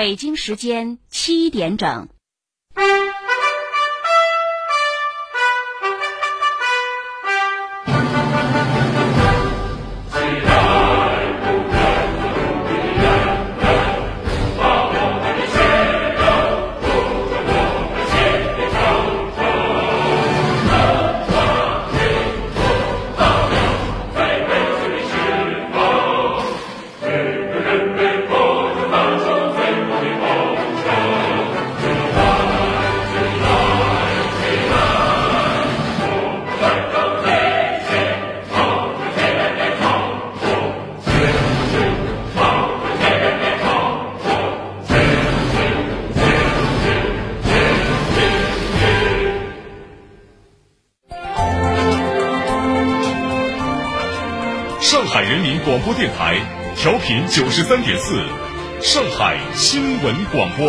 北京时间七点整。上海人民广播电台调频九十三点四，上海新闻广播。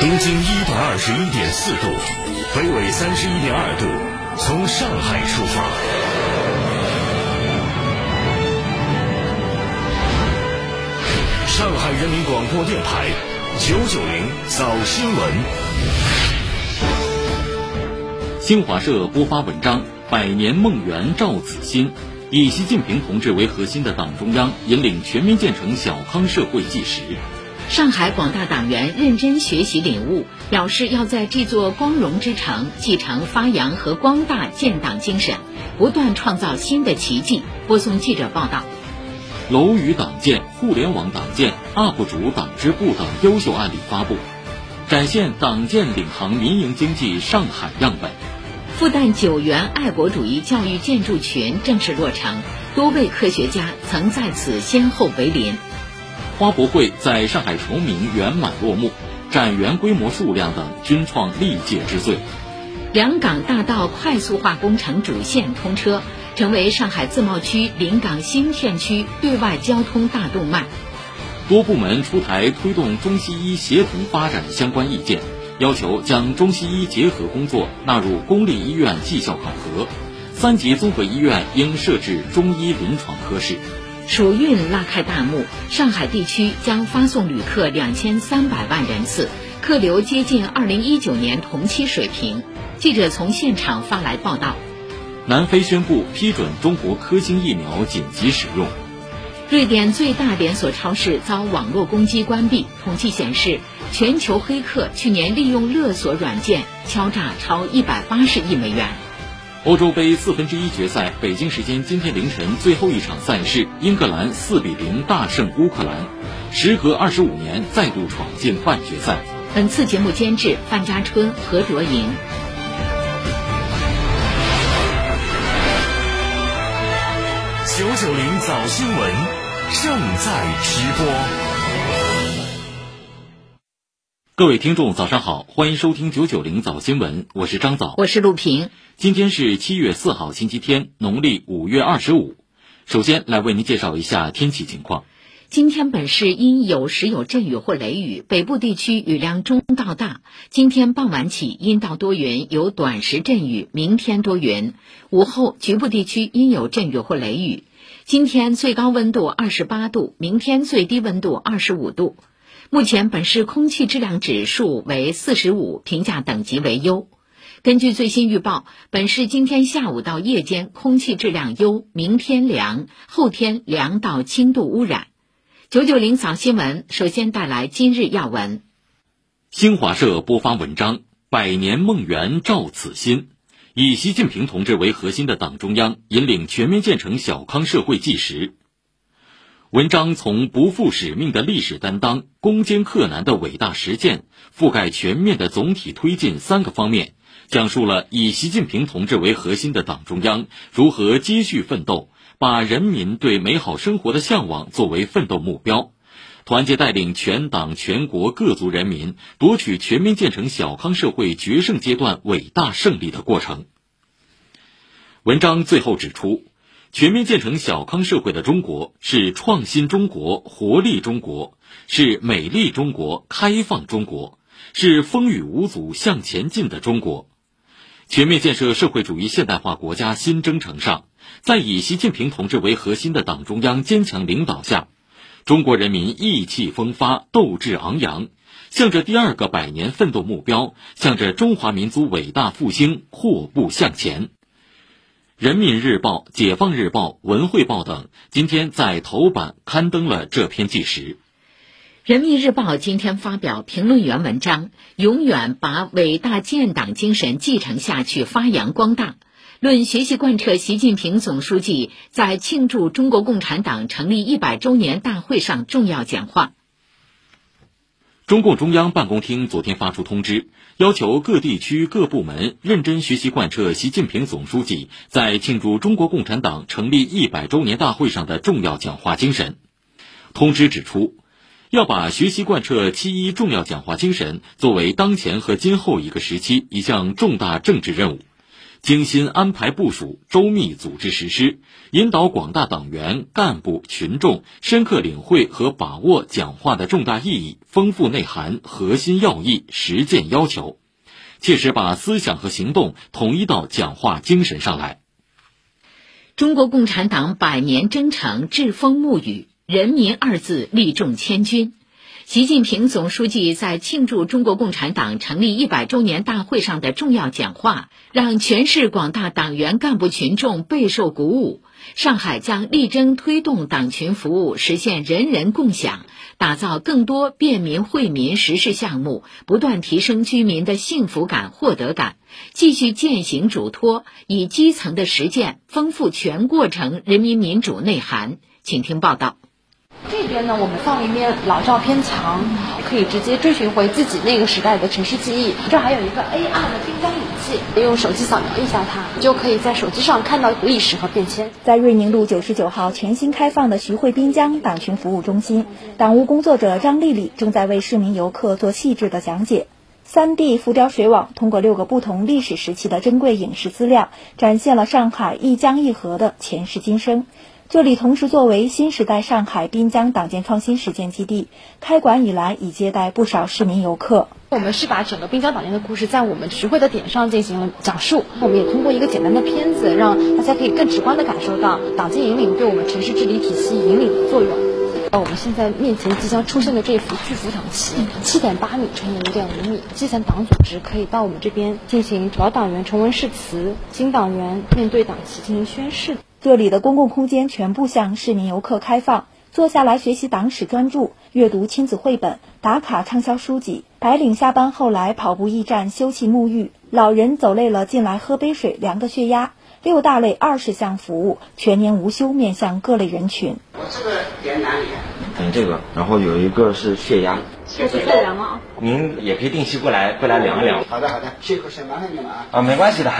东经一百二十一点四度，北纬三十一点二度，从上海出发。上海人民广播电台九九零早新闻。新华社播发文章：百年梦圆照此心，以习近平同志为核心的党中央引领全面建成小康社会纪实。上海广大党员认真学习领悟，表示要在这座光荣之城继承发扬和光大建党精神，不断创造新的奇迹。播送记者报道。楼宇党建、互联网党建、UP 主党支部等优秀案例发布，展现党建领航民营经济上海样本。复旦九原爱国主义教育建筑群正式落成，多位科学家曾在此先后为邻。花博会在上海崇明圆满落幕，展园规模数量等均创历届之最。两港大道快速化工程主线通车，成为上海自贸区临港新片区对外交通大动脉。多部门出台推动中西医协同发展相关意见，要求将中西医结合工作纳入公立医院绩效考核，三级综合医院应设置中医临床科室。暑运拉开大幕，上海地区将发送旅客两千三百万人次，客流接近二零一九年同期水平。记者从现场发来报道。南非宣布批准中国科兴疫苗紧急使用。瑞典最大连锁超市遭网络攻击关闭。统计显示，全球黑客去年利用勒索软件敲诈超一百八十亿美元。欧洲杯四分之一决赛，北京时间今天凌晨最后一场赛事，英格兰四比零大胜乌克兰，时隔二十五年再度闯进半决赛。本次节目监制范家春、何卓莹。九九零早新闻正在直播。各位听众，早上好，欢迎收听九九零早新闻，我是张早，我是陆平。今天是七月四号，星期天，农历五月二十五。首先来为您介绍一下天气情况。今天本市阴有时有阵雨或雷雨，北部地区雨量中到大。今天傍晚起阴到多云，有短时阵雨，明天多云。午后局部地区阴有阵雨或雷雨。今天最高温度二十八度，明天最低温度二十五度。目前本市空气质量指数为四十五，评价等级为优。根据最新预报，本市今天下午到夜间空气质量优，明天凉，后天凉到轻度污染。九九零早新闻首先带来今日要闻。新华社播发文章：百年梦圆照此心，以习近平同志为核心的党中央引领全面建成小康社会纪实。文章从不负使命的历史担当、攻坚克难的伟大实践、覆盖全面的总体推进三个方面，讲述了以习近平同志为核心的党中央如何接续奋斗。把人民对美好生活的向往作为奋斗目标，团结带领全党全国各族人民夺取全面建成小康社会决胜阶段伟大胜利的过程。文章最后指出，全面建成小康社会的中国是创新中国、活力中国，是美丽中国、开放中国，是风雨无阻向前进的中国。全面建设社会主义现代化国家新征程上，在以习近平同志为核心的党中央坚强领导下，中国人民意气风发、斗志昂扬，向着第二个百年奋斗目标，向着中华民族伟大复兴阔步向前。人民日报、解放日报、文汇报等今天在头版刊登了这篇纪实。人民日报今天发表评论员文章，永远把伟大建党精神继承下去，发扬光大。论学习贯彻习近平总书记在庆祝中国共产党成立一百周年大会上重要讲话。中共中央办公厅昨天发出通知，要求各地区各部门认真学习贯彻习近平总书记在庆祝中国共产党成立一百周年大会上的重要讲话精神。通知指出，要把学习贯彻七一重要讲话精神作为当前和今后一个时期一项重大政治任务。精心安排部署，周密组织实施，引导广大党员干部群众深刻领会和把握讲话的重大意义、丰富内涵、核心要义、实践要求，切实把思想和行动统一到讲话精神上来。中国共产党百年征程栉风沐雨，人民二字力重千钧。习近平总书记在庆祝中国共产党成立一百周年大会上的重要讲话，让全市广大党员干部群众备受鼓舞。上海将力争推动党群服务实现人人共享，打造更多便民惠民实事项目，不断提升居民的幸福感、获得感，继续践行嘱托，以基层的实践丰富全过程人民民主内涵。请听报道。这边呢，我们放了一面老照片墙，可以直接追寻回自己那个时代的城市记忆。这还有一个 AR 的冰箱仪器，用手机扫描一下它，就可以在手机上看到历史和变迁。在瑞宁路九十九号全新开放的徐汇滨江党群服务中心，党务工作者张丽丽正在为市民游客做细致的讲解。三 D 浮雕水网通过六个不同历史时期的珍贵影视资料，展现了上海一江一河的前世今生。这里同时作为新时代上海滨江党建创新实践基地，开馆以来已接待不少市民游客。我们是把整个滨江党建的故事在我们徐汇的点上进行了讲述。我们也通过一个简单的片子，让大家可以更直观地感受到党建引领对我们城市治理体系引领的作用。呃，我们现在面前即将出现的这幅巨幅党旗，七点八米乘以五点五米，基层党组织可以到我们这边进行老党员重温誓词，新党员面对党旗进行宣誓。这里的公共空间全部向市民游客开放，坐下来学习党史专著、阅读亲子绘本、打卡畅销书籍。白领下班后来跑步驿站休憩沐浴，老人走累了进来喝杯水量个血压。六大类二十项服务全年无休，面向各类人群。我这个点哪里？点这个，然后有一个是血压。血是测量吗？您也可以定期过来过来量一量。好的好的，谢口先麻烦你了啊。啊，没关系的。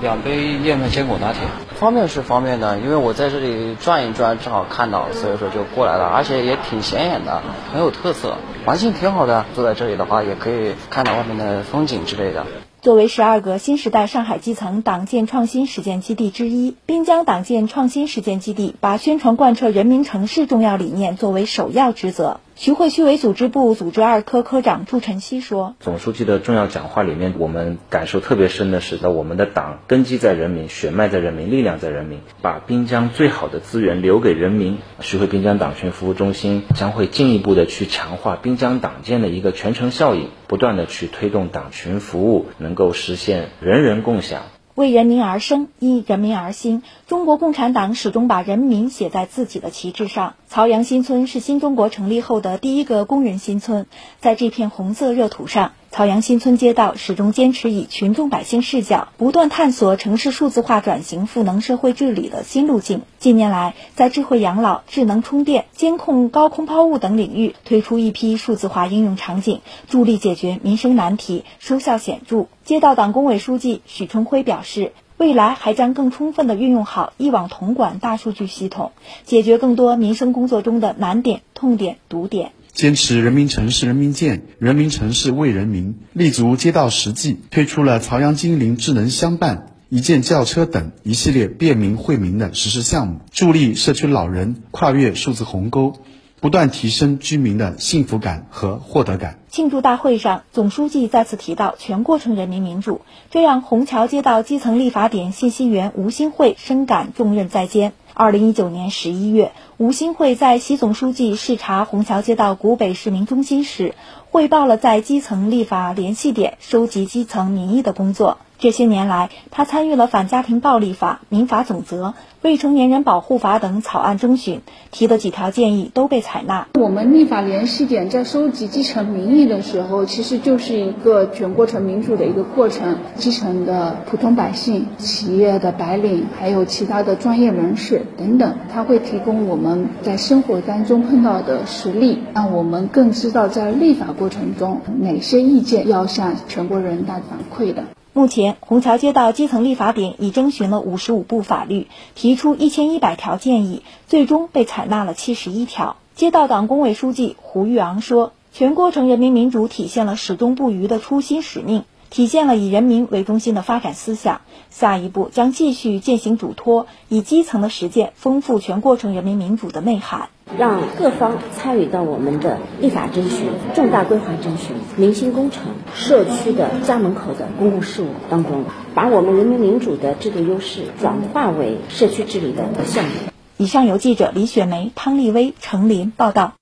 两杯燕麦坚果拿铁，方便是方便的，因为我在这里转一转，正好看到，所以说就过来了，而且也挺显眼的，很有特色，环境挺好的。坐在这里的话，也可以看到外面的风景之类的。作为十二个新时代上海基层党建创新实践基地之一，滨江党建创新实践基地把宣传贯彻人民城市重要理念作为首要职责。徐汇区委组织部组织二科科长祝晨曦说：“总书记的重要讲话里面，我们感受特别深的是，我们的党根基在人民，血脉在人民，力量在人民，把滨江最好的资源留给人民。徐汇滨江党群服务中心将会进一步的去强化滨江党建的一个全程效应，不断的去推动党群服务能够实现人人共享。”为人民而生，因人民而兴。中国共产党始终把人民写在自己的旗帜上。曹杨新村是新中国成立后的第一个工人新村，在这片红色热土上。曹杨新村街道始终坚持以群众百姓视角，不断探索城市数字化转型赋能社会治理的新路径。近年来，在智慧养老、智能充电、监控高空抛物等领域推出一批数字化应用场景，助力解决民生难题，收效显著。街道党工委书记许春辉表示，未来还将更充分地运用好一网统管大数据系统，解决更多民生工作中的难点、痛点、堵点。坚持人民城市人民建，人民城市为人民，立足街道实际，推出了朝阳精灵智能相伴、一键叫车等一系列便民惠民的实施项目，助力社区老人跨越数字鸿沟，不断提升居民的幸福感和获得感。庆祝大会上，总书记再次提到全过程人民民主，这让虹桥街道基层立法点信息员吴新慧深感重任在肩。二零一九年十一月，吴新慧在习总书记视察虹桥街道古北市民中心时，汇报了在基层立法联系点收集基层民意的工作。这些年来，他参与了反家庭暴力法、民法总则、未成年人保护法等草案征询，提的几条建议都被采纳。我们立法联系点在收集基层民意的时候，其实就是一个全过程民主的一个过程。基层的普通百姓、企业的白领，还有其他的专业人士等等，他会提供我们在生活当中碰到的实例，让我们更知道在立法过程中哪些意见要向全国人大反馈的。目前，虹桥街道基层立法点已征询了五十五部法律，提出一千一百条建议，最终被采纳了七十一条。街道党工委书记胡玉昂说：“全过程人民民主体现了始终不渝的初心使命，体现了以人民为中心的发展思想。下一步将继续践行嘱托，以基层的实践丰富全过程人民民主的内涵。”让各方参与到我们的立法征询、重大规划征询、民心工程、社区的家门口的公共事务当中，把我们人民民主的制度优势转化为社区治理的项目。以上由记者李雪梅、汤立威、程林报道。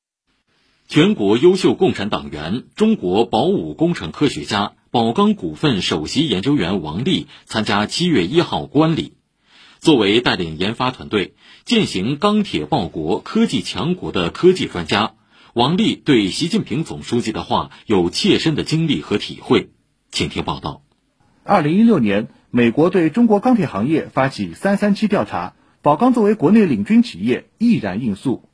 全国优秀共产党员、中国保武工程科学家、宝钢股份首席研究员王力参加七月一号观礼。作为带领研发团队践行钢铁报国、科技强国的科技专家，王力对习近平总书记的话有切身的经历和体会，请听报道。二零一六年，美国对中国钢铁行业发起“三三七”调查，宝钢作为国内领军企业，毅然应诉。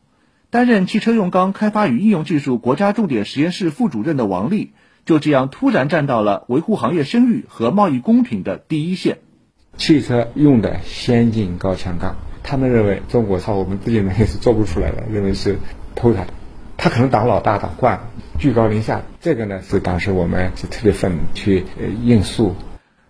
担任汽车用钢开发与应用技术国家重点实验室副主任的王力，就这样突然站到了维护行业声誉和贸易公平的第一线。汽车用的先进高强钢，他们认为中国靠我们自己能力是做不出来的，认为是偷他的。他可能当老大当惯了，居高临下。这个呢是当时我们是特别愤怒去应诉。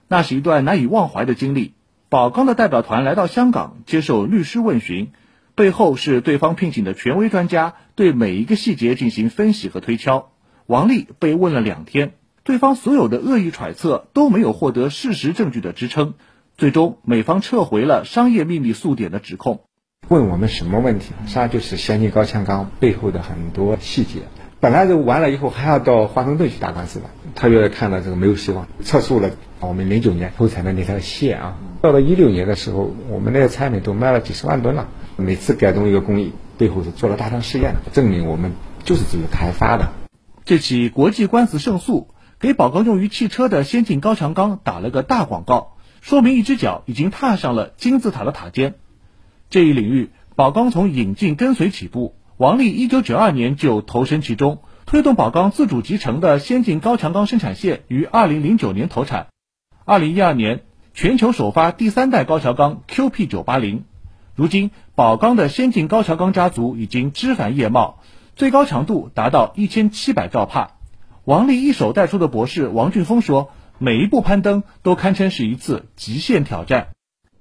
那是一段难以忘怀的经历。宝钢的代表团来到香港接受律师问询，背后是对方聘请的权威专家对每一个细节进行分析和推敲。王丽被问了两天，对方所有的恶意揣测都没有获得事实证据的支撑。最终，美方撤回了商业秘密诉点的指控。问我们什么问题？实际上就是先进高强钢背后的很多细节。本来就完了以后还要到华盛顿去打官司的，特别看到这个没有希望，撤诉了我们零九年投产的那条线啊。到了一六年的时候，我们那个产品都卖了几十万吨了。每次改动一个工艺，背后是做了大量试验的，证明我们就是自己开发的。这起国际官司胜诉，给宝钢用于汽车的先进高强钢打了个大广告。说明一只脚已经踏上了金字塔的塔尖。这一领域，宝钢从引进跟随起步。王力一九九二年就投身其中，推动宝钢自主集成的先进高强钢生产线于二零零九年投产。二零一二年，全球首发第三代高强钢 QP 九八零。如今，宝钢的先进高强钢家族已经枝繁叶茂，最高强度达到一千七百兆帕。王力一手带出的博士王俊峰说。每一步攀登都堪称是一次极限挑战。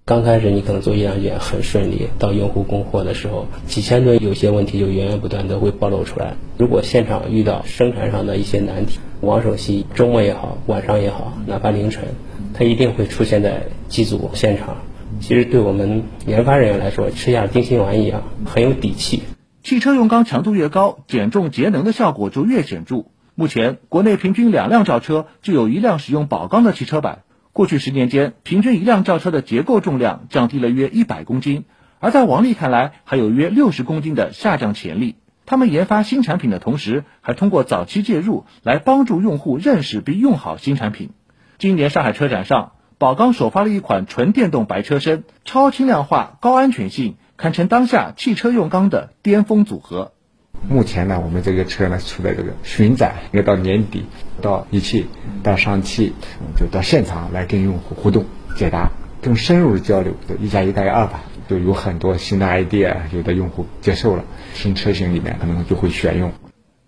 刚开始你可能做一两件很顺利，到用户供货的时候，几千吨有些问题就源源不断的会暴露出来。如果现场遇到生产上的一些难题，王首席周末也好，晚上也好，哪怕凌晨，他一定会出现在机组现场。其实对我们研发人员来说，吃下定心丸一样，很有底气。汽车用钢强度越高，减重节能的效果就越显著。目前，国内平均两辆轿车就有一辆使用宝钢的汽车板。过去十年间，平均一辆轿车的结构重量降低了约一百公斤，而在王力看来，还有约六十公斤的下降潜力。他们研发新产品的同时，还通过早期介入来帮助用户认识并用好新产品。今年上海车展上，宝钢首发了一款纯电动白车身，超轻量化、高安全性，堪称当下汽车用钢的巅峰组合。目前呢，我们这个车呢处在这个巡展，要到年底到一汽到上汽，就到现场来跟用户互动、解答、更深入的交流，一加一大于二吧。就有很多新的 idea，有的用户接受了，新车型里面可能就会选用。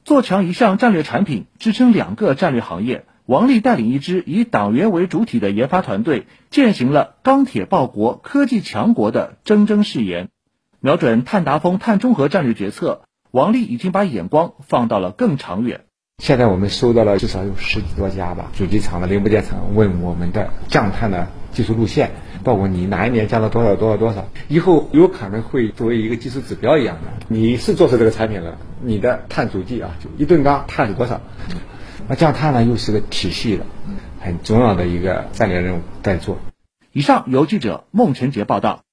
做强一项战略产品，支撑两个战略行业。王力带领一支以党员为主体的研发团队，践行了钢铁报国、科技强国的铮铮誓言，瞄准碳达峰、碳中和战略决策。王力已经把眼光放到了更长远。现在我们收到了至少有十几多家吧，主机厂的零部件厂问我们的降碳的技术路线，包括你哪一年降了多少多少多少，以后有可能会作为一个技术指标一样的。你是做出这个产品了，你的碳足迹啊，就一吨钢碳是多少？那降碳呢，又是个体系的，很重要的一个战略任务在做。以上由记者孟晨杰报道。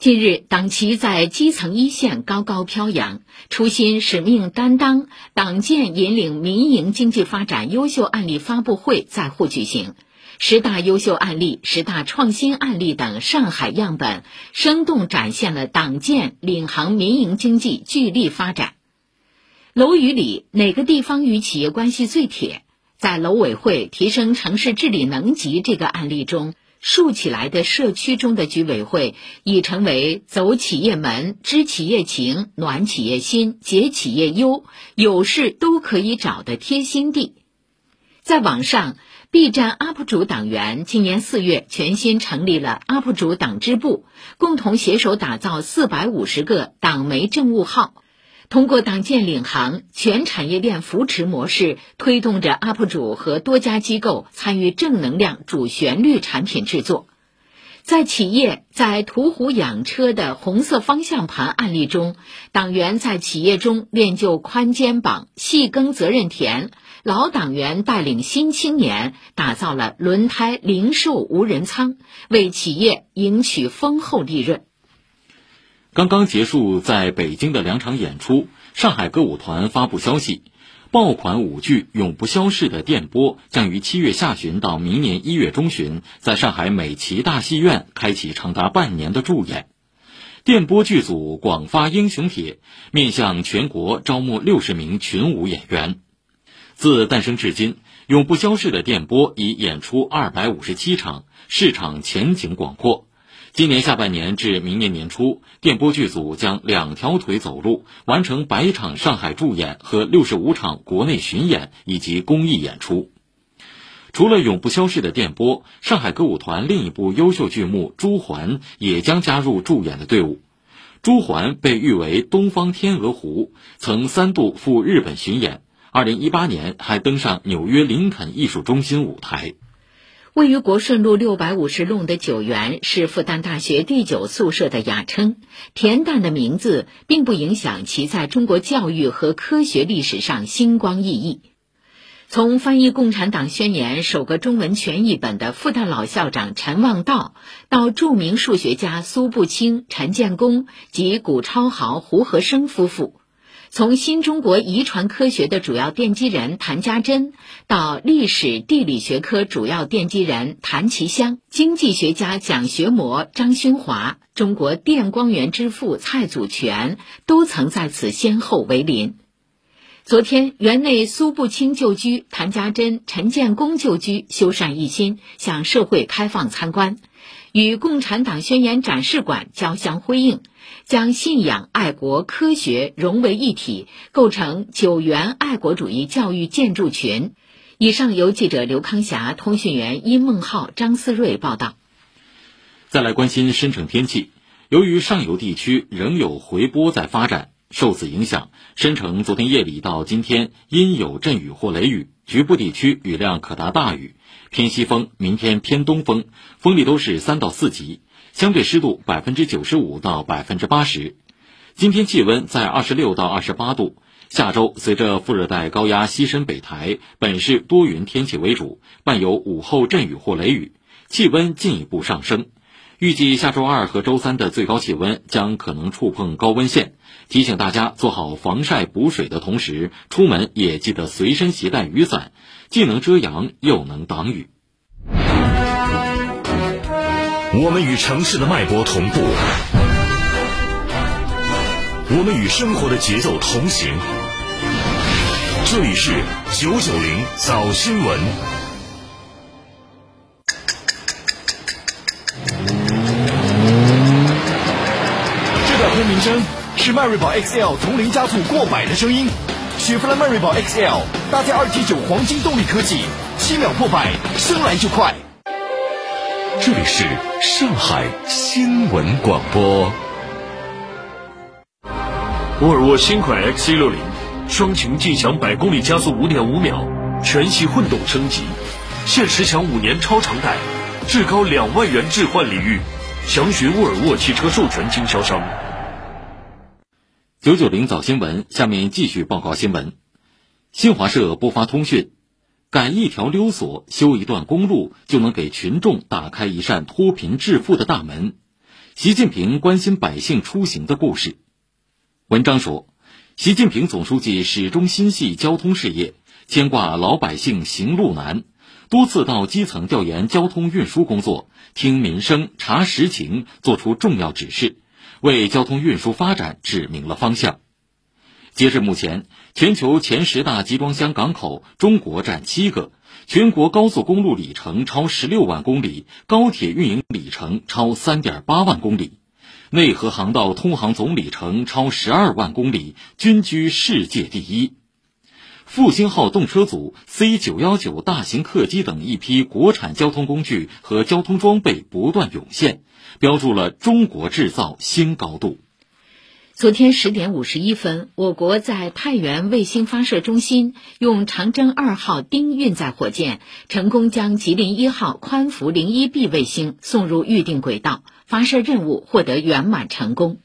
近日，党旗在基层一线高高飘扬，初心使命担当，党建引领民营经济发展优秀案例发布会在沪举行，十大优秀案例、十大创新案例等上海样本，生动展现了党建领航民营经济聚力发展。楼宇里哪个地方与企业关系最铁？在楼委会提升城市治理能级这个案例中。竖起来的社区中的居委会已成为走企业门、知企业情、暖企业心、解企业忧、有事都可以找的贴心地。在网上，B 站 UP 主党员今年四月全新成立了 UP 主党支部，共同携手打造四百五十个党媒政务号。通过党建领航全产业链扶持模式，推动着 UP 主和多家机构参与正能量主旋律产品制作。在企业在途虎养车的红色方向盘案例中，党员在企业中练就宽肩膀、细耕责任田；老党员带领新青年打造了轮胎零售无人仓，为企业赢取丰厚利润。刚刚结束在北京的两场演出，上海歌舞团发布消息，爆款舞剧《永不消逝的电波》将于七月下旬到明年一月中旬，在上海美琪大戏院开启长达半年的驻演。电波剧组广发英雄帖，面向全国招募六十名群舞演员。自诞生至今，《永不消逝的电波》已演出二百五十七场，市场前景广阔。今年下半年至明年年初，电波剧组将两条腿走路，完成百场上海驻演和六十五场国内巡演以及公益演出。除了永不消逝的电波，上海歌舞团另一部优秀剧目《朱鹮》也将加入驻演的队伍。朱鹮被誉为东方天鹅湖，曾三度赴日本巡演，二零一八年还登上纽约林肯艺术中心舞台。位于国顺路六百五十弄的九园是复旦大学第九宿舍的雅称，恬淡的名字并不影响其在中国教育和科学历史上星光熠熠。从翻译《共产党宣言》首个中文全译本的复旦老校长陈望道，到著名数学家苏步青、陈建功及古超豪、胡和生夫妇。从新中国遗传科学的主要奠基人谭家珍，到历史地理学科主要奠基人谭其骧，经济学家蒋学模、张勋华，中国电光源之父蔡祖全，都曾在此先后为邻。昨天，园内苏步青旧居、谭家珍、陈建功旧居修缮一新，向社会开放参观。与共产党宣言展示馆交相辉映，将信仰、爱国、科学融为一体，构成九原爱国主义教育建筑群。以上由记者刘康霞、通讯员殷梦浩、张思睿报道。再来关心深成天气，由于上游地区仍有回波在发展，受此影响，深城昨天夜里到今天阴有阵雨或雷雨，局部地区雨量可达大雨。偏西风，明天偏东风，风力都是三到四级，相对湿度百分之九十五到百分之八十。今天气温在二十六到二十八度。下周随着副热带高压西伸北抬，本市多云天气为主，伴有午后阵雨或雷雨，气温进一步上升。预计下周二和周三的最高气温将可能触碰高温线，提醒大家做好防晒补水的同时，出门也记得随身携带雨伞。既能遮阳，又能挡雨。我们与城市的脉搏同步，我们与生活的节奏同行。这里是九九零早新闻。这段轰鸣声是迈锐宝 XL 从零加速过百的声音。雪佛兰迈锐宝 XL 搭载二 T 九黄金动力科技，七秒破百，生来就快。这里是上海新闻广播。沃尔沃新款 XC 六零，双擎劲享百公里加速五点五秒，全系混动升级，限时享五年超长贷，至高两万元置换礼遇，详询沃尔沃汽车授权经销商。九九零早新闻，下面继续报告新闻。新华社播发通讯：改一条溜索、修一段公路，就能给群众打开一扇脱贫致富的大门。习近平关心百姓出行的故事。文章说。习近平总书记始终心系交通事业，牵挂老百姓行路难，多次到基层调研交通运输工作，听民生、查实情，作出重要指示，为交通运输发展指明了方向。截至目前，全球前十大集装箱港口，中国占七个；全国高速公路里程超十六万公里，高铁运营里程超三点八万公里。内河航道通航总里程超十二万公里，均居世界第一。复兴号动车组、C 九幺九大型客机等一批国产交通工具和交通装备不断涌现，标注了中国制造新高度。昨天十点五十一分，我国在太原卫星发射中心用长征二号丁运载火箭成功将吉林一号宽幅零一 B 卫星送入预定轨道。发射任务获得圆满成功。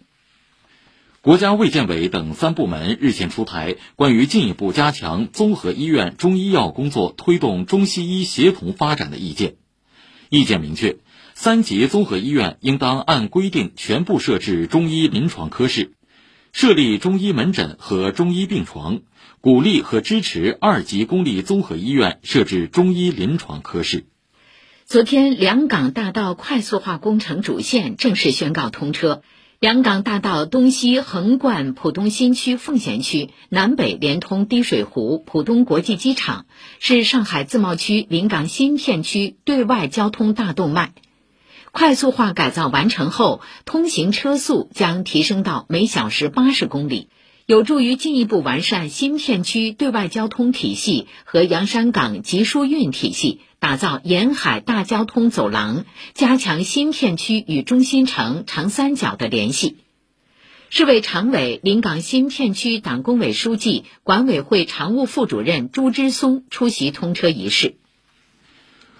国家卫健委等三部门日前出台关于进一步加强综合医院中医药工作、推动中西医协同发展的意见。意见明确，三级综合医院应当按规定全部设置中医临床科室，设立中医门诊和中医病床，鼓励和支持二级公立综合医院设置中医临床科室。昨天，两港大道快速化工程主线正式宣告通车。两港大道东西横贯浦东新区奉贤区，南北连通滴水湖、浦东国际机场，是上海自贸区临港新片区对外交通大动脉。快速化改造完成后，通行车速将提升到每小时八十公里。有助于进一步完善新片区对外交通体系和洋山港集疏运体系，打造沿海大交通走廊，加强新片区与中心城、长三角的联系。市委常委、临港新片区党工委书记、管委会常务副主任朱之松出席通车仪式。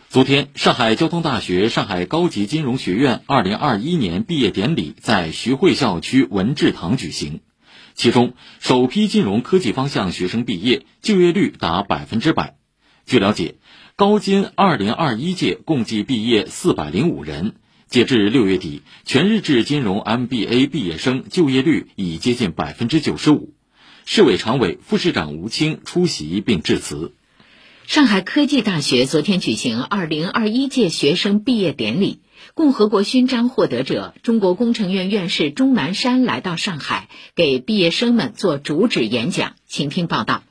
昨天，上海交通大学上海高级金融学院二零二一年毕业典礼在徐汇校区文治堂举行。其中，首批金融科技方向学生毕业，就业率达百分之百。据了解，高金二零二一届共计毕业四百零五人，截至六月底，全日制金融 MBA 毕业生就业率已接近百分之九十五。市委常委、副市长吴清出席并致辞。上海科技大学昨天举行二零二一届学生毕业典礼。共和国勋章获得者、中国工程院院士钟南山来到上海，给毕业生们做主旨演讲。请听报道。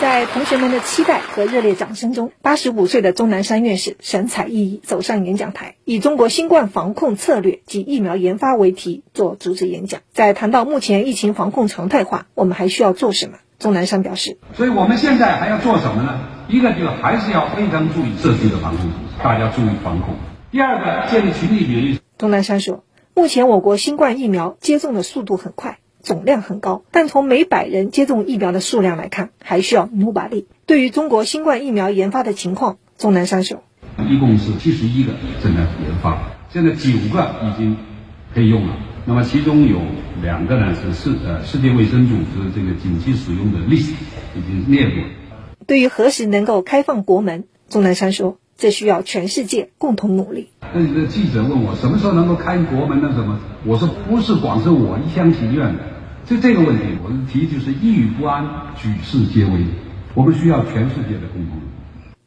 在同学们的期待和热烈掌声中，八十五岁的钟南山院士神采奕奕走上演讲台，以“中国新冠防控策略及疫苗研发”为题做主旨演讲。在谈到目前疫情防控常态化，我们还需要做什么？钟南山表示：“所以我们现在还要做什么呢？一个就是还是要非常注意社区的防控，大家注意防控。第二个，建立群体免疫。”钟南山说：“目前我国新冠疫苗接种的速度很快，总量很高，但从每百人接种疫苗的数量来看，还需要努把力。对于中国新冠疫苗研发的情况，钟南山说：一共是七十一个正在研发，现在九个已经可以用了。”那么其中有两个呢是世呃世界卫生组织这个紧急使用的 list 已经列入。对于何时能够开放国门，钟南山说，这需要全世界共同努力。那你的记者问我什么时候能够开国门呢？什么？我说不是光是我一厢情愿的，就这个问题，我的提就是一语不安，举世皆危，我们需要全世界的共同。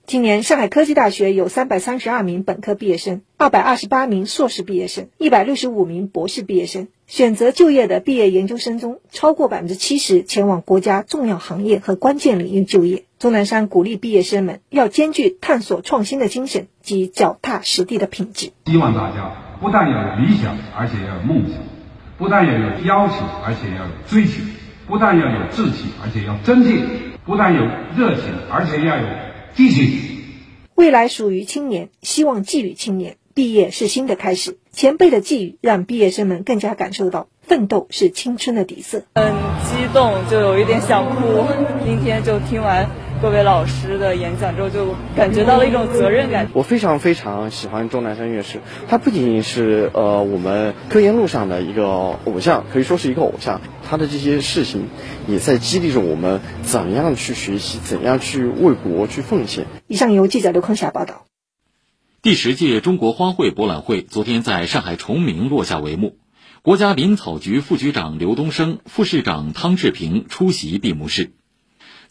今年，上海科技大学有三百三十二名本科毕业生，二百二十八名硕士毕业生，一百六十五名博士毕业生。选择就业的毕业研究生中，超过百分之七十前往国家重要行业和关键领域就业。钟南山鼓励毕业生们要兼具探索创新的精神及脚踏实地的品质。希望大家不但要有理想，而且要有梦想；不但要有要求，而且要有追求；不但要有志气，而且要真劲；不但有热情，而且要有。激情，未来属于青年，希望寄予青年。毕业是新的开始，前辈的寄语让毕业生们更加感受到奋斗是青春的底色。很激动，就有一点想哭。今天就听完各位老师的演讲之后，就感觉到了一种责任感。我非常非常喜欢钟南山院士，他不仅仅是呃我们科研路上的一个偶像，可以说是一个偶像。他的这些事情也在激励着我们怎样去学习，怎样去为国去奉献。以上由记者刘坤霞报道。第十届中国花卉博览会昨天在上海崇明落下帷幕，国家林草局副局长刘东升、副市长汤志平出席闭幕式。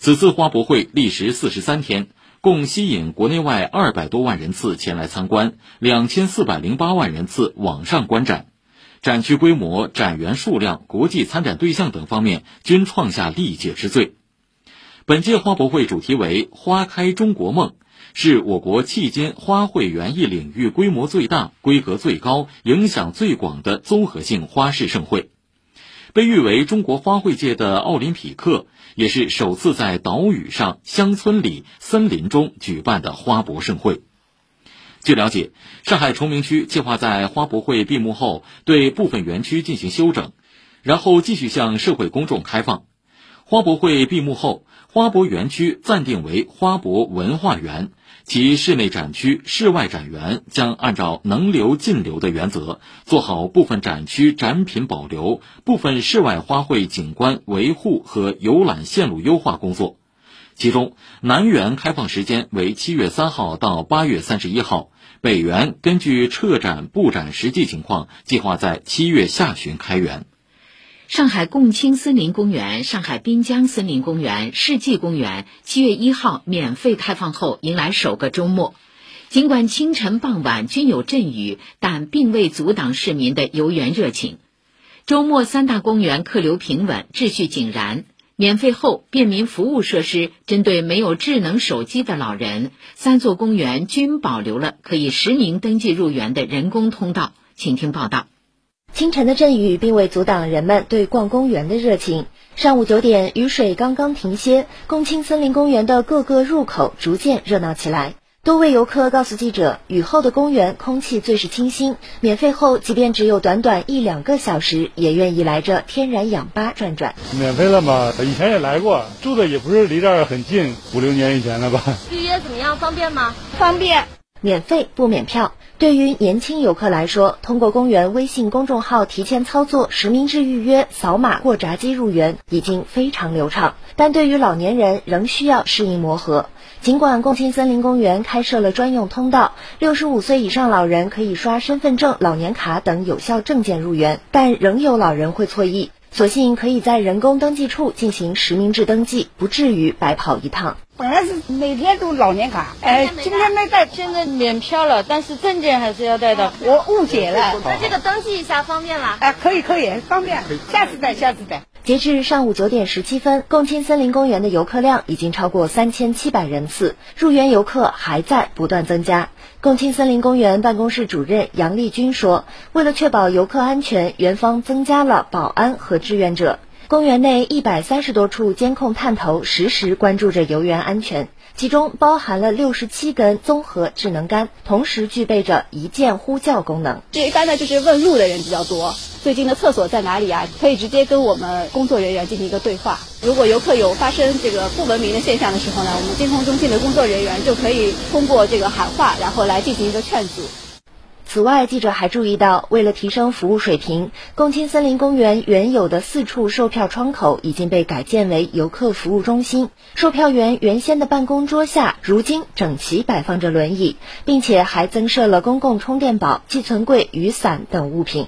此次花博会历时四十三天，共吸引国内外二百多万人次前来参观，两千四百零八万人次网上观展，展区规模、展员数量、国际参展对象等方面均创下历届之最。本届花博会主题为“花开中国梦”，是我国迄今花卉园艺领域规模最大、规格最高、影响最广的综合性花市盛会。被誉为中国花卉界的奥林匹克，也是首次在岛屿上、乡村里、森林中举办的花博盛会。据了解，上海崇明区计划在花博会闭幕后对部分园区进行修整，然后继续向社会公众开放。花博会闭幕后，花博园区暂定为花博文化园。其室内展区、室外展园将按照能留尽留的原则，做好部分展区展品保留、部分室外花卉景观维护和游览线路优化工作。其中，南园开放时间为七月三号到八月三十一号，北园根据撤展布展实际情况，计划在七月下旬开园。上海共青森林公园、上海滨江森林公园、世纪公园七月一号免费开放后，迎来首个周末。尽管清晨、傍晚均有阵雨，但并未阻挡市民的游园热情。周末三大公园客流平稳，秩序井然。免费后，便民服务设施针对没有智能手机的老人，三座公园均保留了可以实名登记入园的人工通道。请听报道。清晨的阵雨并未阻挡人们对逛公园的热情。上午九点，雨水刚刚停歇，共青森林公园的各个入口逐渐热闹起来。多位游客告诉记者，雨后的公园空气最是清新。免费后，即便只有短短一两个小时，也愿意来这天然氧吧转转。免费了吗？以前也来过，住的也不是离这儿很近，五六年以前了吧？预约怎么样？方便吗？方便。免费不免票。对于年轻游客来说，通过公园微信公众号提前操作实名制预约、扫码或闸机入园已经非常流畅。但对于老年人，仍需要适应磨合。尽管共青森林公园开设了专用通道，六十五岁以上老人可以刷身份证、老年卡等有效证件入园，但仍有老人会错意，索性可以在人工登记处进行实名制登记，不至于白跑一趟。本来是每天都老年卡，哎，今天没带，现在免票了，但是证件还是要带的。我误解了。那这个登记一下方便吗？哎，可以可以，方便，下次带下次带。截至上午九点十七分，共青森林公园的游客量已经超过三千七百人次，入园游客还在不断增加。共青森林公园办公室主任杨丽君说：“为了确保游客安全，园方增加了保安和志愿者。”公园内一百三十多处监控探头实时关注着游园安全，其中包含了六十七根综合智能杆，同时具备着一键呼叫功能。这一般呢就是问路的人比较多，最近的厕所在哪里啊？可以直接跟我们工作人员进行一个对话。如果游客有发生这个不文明的现象的时候呢，我们监控中心的工作人员就可以通过这个喊话，然后来进行一个劝阻。此外，记者还注意到，为了提升服务水平，共青森林公园原有的四处售票窗口已经被改建为游客服务中心。售票员原先的办公桌下，如今整齐摆放着轮椅，并且还增设了公共充电宝、寄存柜、雨伞等物品。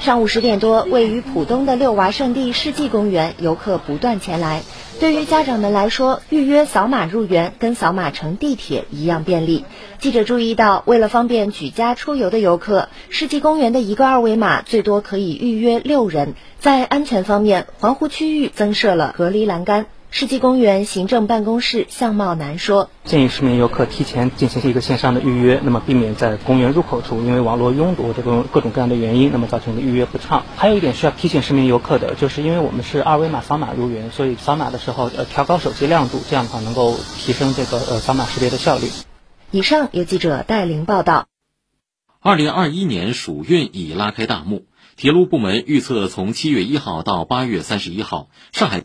上午十点多，位于浦东的六娃圣地世纪公园，游客不断前来。对于家长们来说，预约扫码入园跟扫码乘地铁一样便利。记者注意到，为了方便举家出游的游客，世纪公园的一个二维码最多可以预约六人。在安全方面，环湖区域增设了隔离栏杆。世纪公园行政办公室向茂南说：“建议市民游客提前进行一个线上的预约，那么避免在公园入口处因为网络拥堵这种各种各样的原因，那么造成的预约不畅。还有一点需要提醒市民游客的，就是因为我们是二维码扫码入园，所以扫码的时候呃调高手机亮度，这样的话能够提升这个呃扫码识别的效率。”以上由记者戴琳报道。二零二一年暑运已拉开大幕。铁路部门预测，从七月一号到八月三十一号，上海。